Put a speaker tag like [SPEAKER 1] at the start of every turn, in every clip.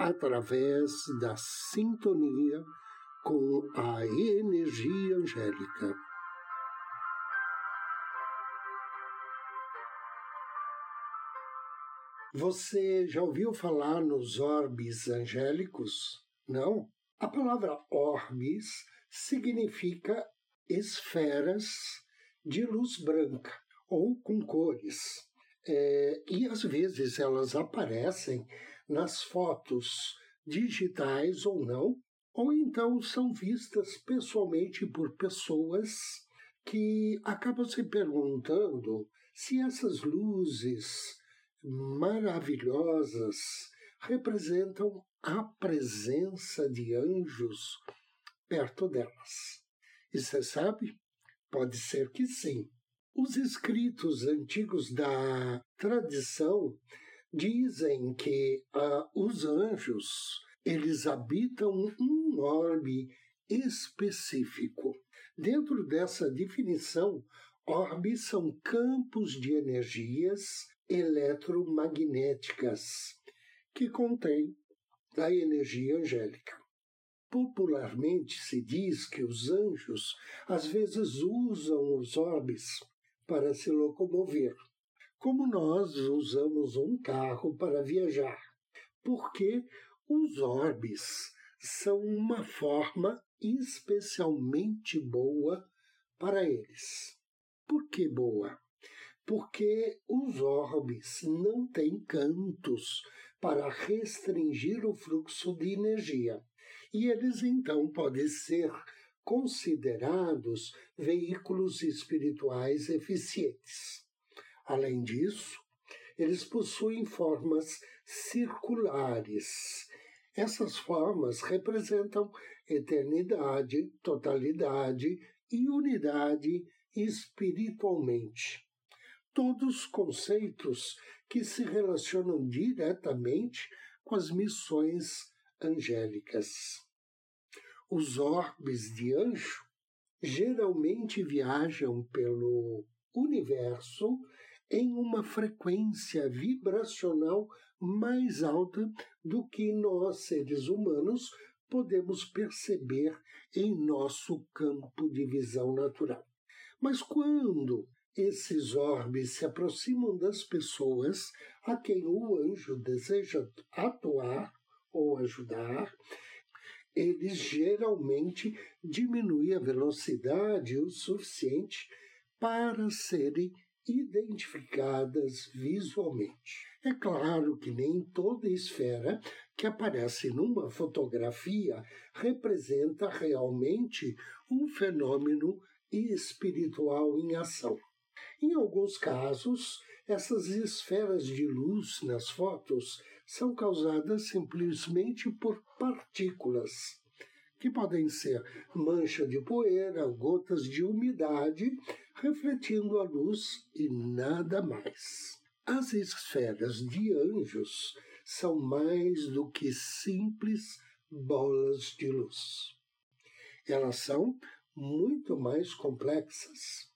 [SPEAKER 1] através da sintonia com a energia angélica. Você já ouviu falar nos orbes angélicos? Não? A palavra orbes significa esferas de luz branca ou com cores. É, e às vezes elas aparecem nas fotos digitais ou não, ou então são vistas pessoalmente por pessoas que acabam se perguntando se essas luzes maravilhosas representam a presença de anjos perto delas. E você sabe? Pode ser que sim. Os escritos antigos da tradição dizem que uh, os anjos eles habitam um orbe específico. Dentro dessa definição, orbes são campos de energias eletromagnéticas que contêm a energia angélica. Popularmente se diz que os anjos às vezes usam os orbes para se locomover como nós usamos um carro para viajar, porque os orbes são uma forma especialmente boa para eles. Por que boa? Porque os orbes não têm cantos para restringir o fluxo de energia, e eles então podem ser considerados veículos espirituais eficientes. Além disso, eles possuem formas circulares. Essas formas representam eternidade, totalidade e unidade espiritualmente. Todos conceitos que se relacionam diretamente com as missões angélicas. Os orbes de anjo geralmente viajam pelo universo em uma frequência vibracional mais alta do que nós, seres humanos, podemos perceber em nosso campo de visão natural. Mas quando esses orbes se aproximam das pessoas a quem o anjo deseja atuar ou ajudar, eles geralmente diminuem a velocidade o suficiente para serem identificadas visualmente. É claro que nem toda esfera que aparece numa fotografia representa realmente um fenômeno espiritual em ação. Em alguns casos, essas esferas de luz nas fotos são causadas simplesmente por partículas que podem ser mancha de poeira, gotas de umidade, refletindo a luz e nada mais. As esferas de anjos são mais do que simples bolas de luz. Elas são muito mais complexas.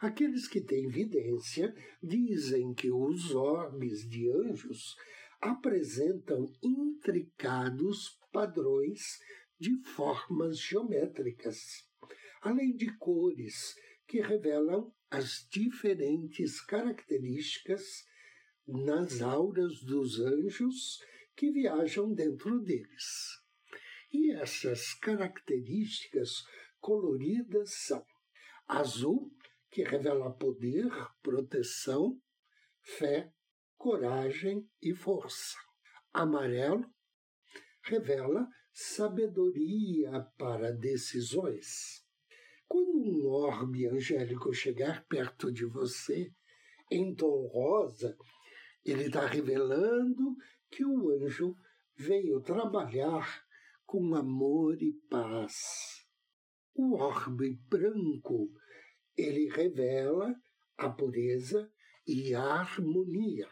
[SPEAKER 1] Aqueles que têm evidência dizem que os orbes de anjos apresentam intricados padrões de formas geométricas, além de cores que revelam as diferentes características nas auras dos anjos que viajam dentro deles. E essas características coloridas são azul, que revela poder, proteção, fé, coragem e força. Amarelo revela sabedoria para decisões. Quando um orbe angélico chegar perto de você, em tom rosa, ele está revelando que o anjo veio trabalhar com amor e paz. O orbe branco, ele revela a pureza e a harmonia.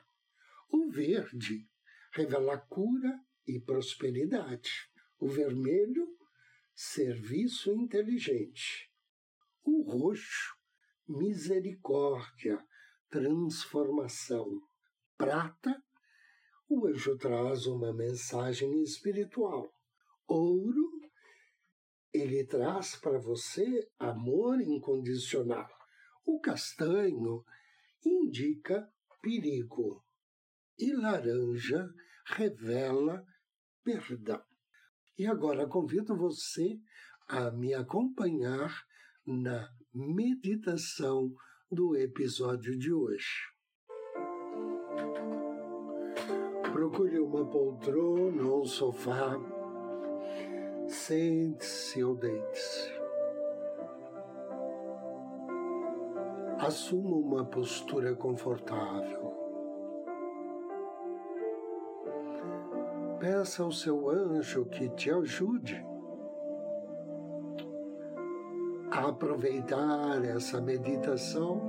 [SPEAKER 1] O verde revela cura e prosperidade. O vermelho, serviço inteligente. O roxo, misericórdia, transformação. Prata, o anjo traz uma mensagem espiritual. Ouro, ele traz para você amor incondicional. O castanho indica perigo. E laranja revela perdão. E agora convido você a me acompanhar na meditação do episódio de hoje. Procure uma poltrona ou um sofá. Sente-se ou deite-se. Assuma uma postura confortável. Peça ao seu anjo que te ajude aproveitar essa meditação,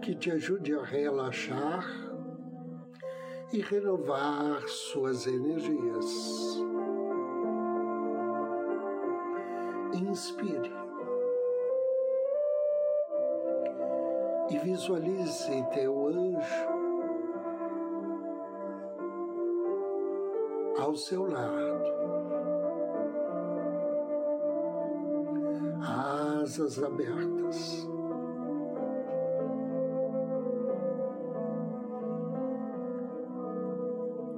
[SPEAKER 1] que te ajude a relaxar e renovar suas energias. Inspire. E visualize teu anjo ao seu lado. Asas abertas.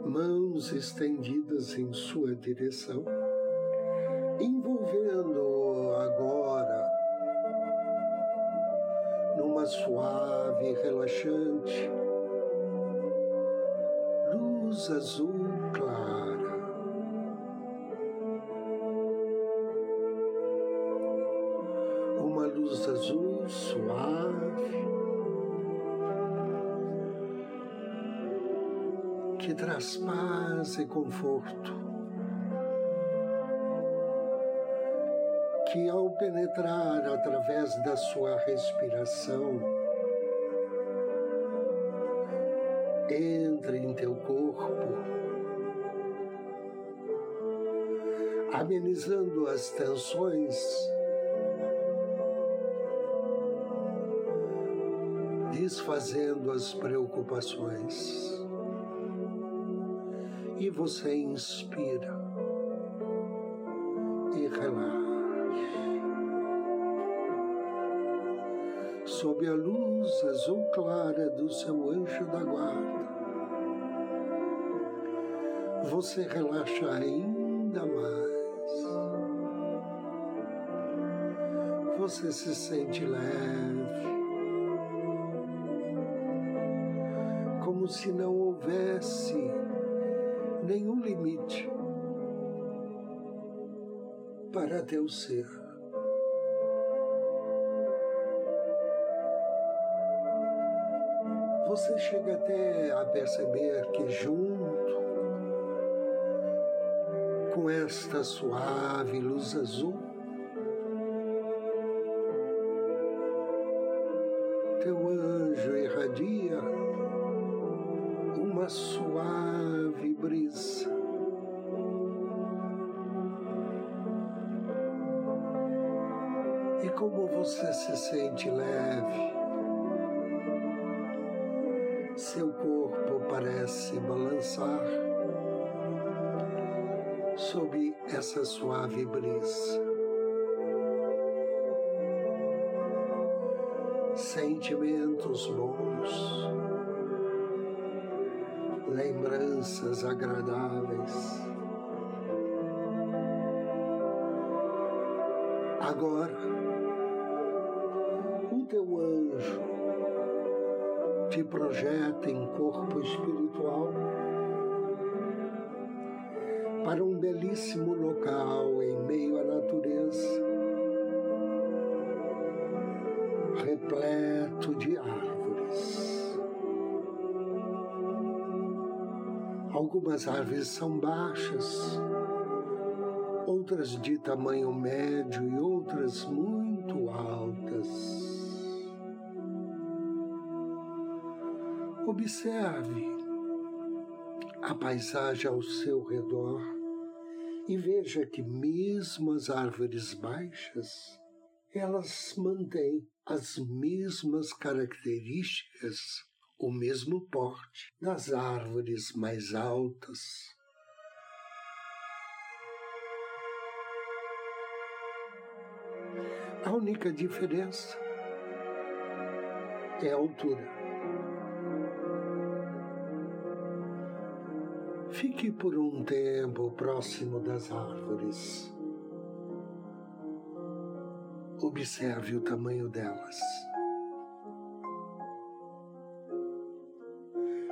[SPEAKER 1] Mãos estendidas em sua direção, envolvendo agora numa suave e relaxante luz azul que traz paz e conforto. Que ao penetrar através da sua respiração, entre em teu corpo, amenizando as tensões, desfazendo as preocupações. E você inspira e relaxa. Sob a luz azul clara do seu anjo da guarda, você relaxa ainda mais. Você se sente leve, como se não houvesse nenhum limite para teu ser. Você chega até a perceber que, junto com esta suave luz azul, seu corpo parece balançar sob essa suave brisa. Sentimentos bons, lembranças agradáveis. Agora, o teu anjo te projeta em corpo espiritual para um belíssimo local em meio à natureza, repleto de árvores. Algumas árvores são baixas, outras de tamanho médio e outras muito altas. Observe a paisagem ao seu redor e veja que mesmo as árvores baixas, elas mantêm as mesmas características, o mesmo porte das árvores mais altas. A única diferença é a altura. Fique por um tempo próximo das árvores. Observe o tamanho delas.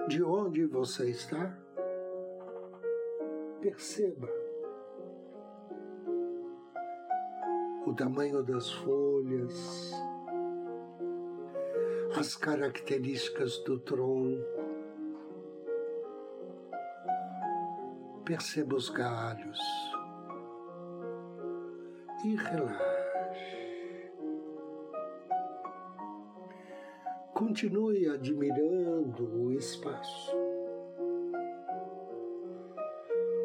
[SPEAKER 1] De onde você está? Perceba o tamanho das folhas, as características do tronco, Perceba os galhos. E relaxe. Continue admirando o espaço,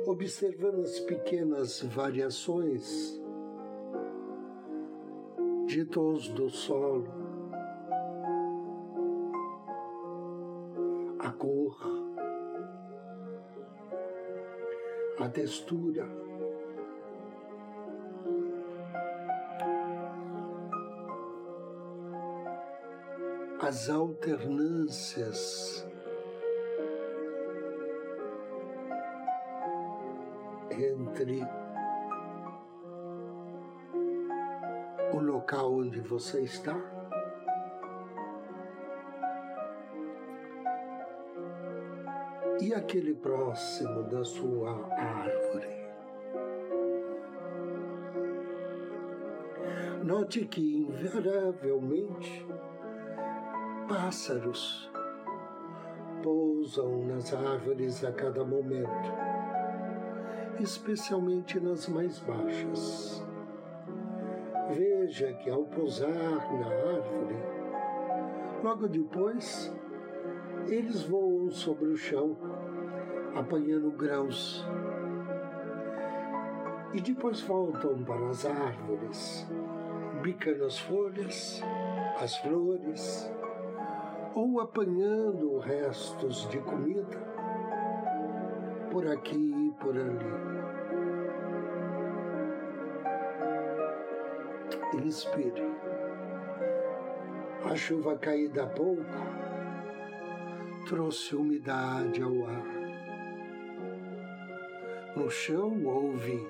[SPEAKER 1] observando as pequenas variações de tons do solo, a cor a textura. As alternâncias entre o local onde você está e aquele próximo da sua árvore. Note que, invariavelmente, pássaros pousam nas árvores a cada momento, especialmente nas mais baixas. Veja que, ao pousar na árvore, logo depois, eles voam sobre o chão apanhando grãos. E depois voltam para as árvores, bicando as folhas, as flores, ou apanhando restos de comida por aqui e por ali. Inspire. A chuva caída há pouco trouxe umidade ao ar. No chão houve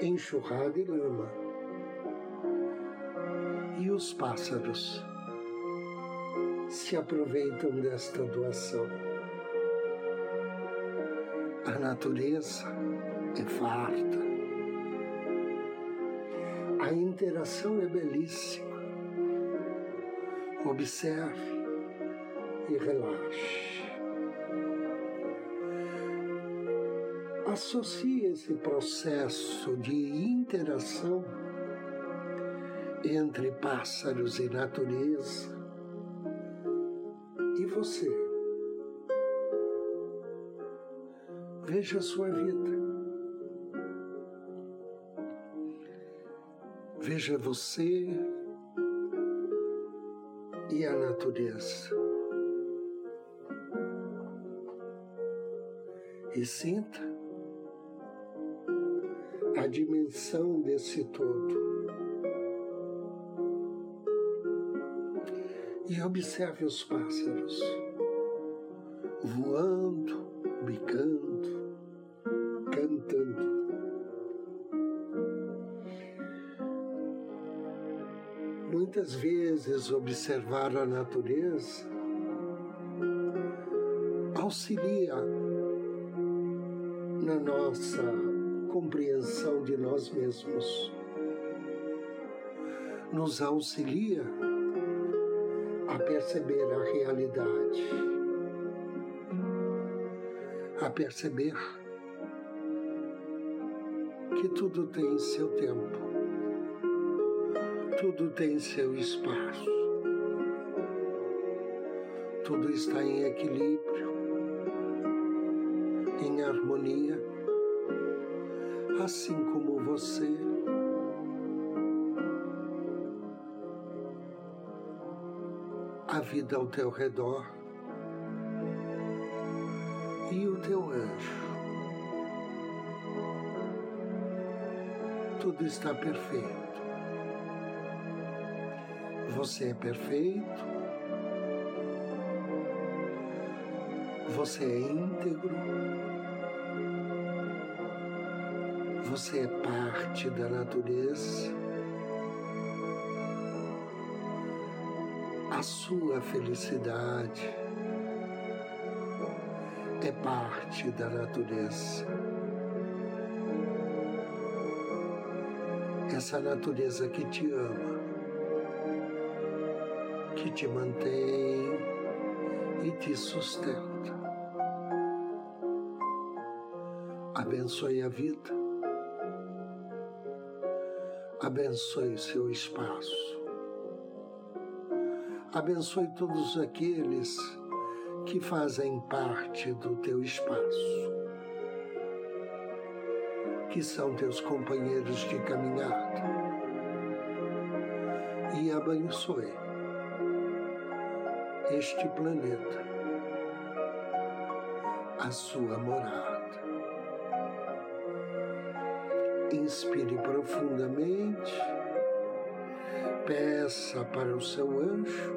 [SPEAKER 1] enxurrada e lama. E os pássaros se aproveitam desta doação. A natureza é farta. A interação é belíssima. Observe e relaxe. Associe esse processo de interação entre pássaros e natureza e você. Veja a sua vida. Veja você e a natureza. E sinta a dimensão desse todo. E observe os pássaros voando, bicando, cantando. Muitas vezes observar a natureza auxilia na nossa compreensão de nós mesmos. Nos auxilia a perceber a realidade. a perceber que tudo tem seu tempo, tudo tem seu espaço, tudo está em equilíbrio, em harmonia, assim como você. A vida ao teu redor e o teu anjo. Tudo está perfeito. Você é perfeito. Você é íntegro. Você é parte da natureza. A sua felicidade é parte da natureza. Essa natureza que te ama, que te mantém e te sustenta. Abençoe a vida, abençoe seu espaço, abençoe todos aqueles que fazem parte do teu espaço, que são teus companheiros de caminhada, e abençoe este planeta, a sua morada. Inspire profundamente, peça para o seu anjo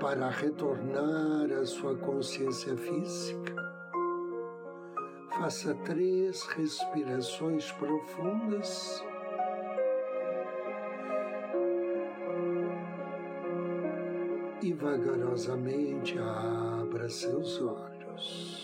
[SPEAKER 1] para retornar à sua consciência física. Faça três respirações profundas. E vagarosamente abra seus olhos.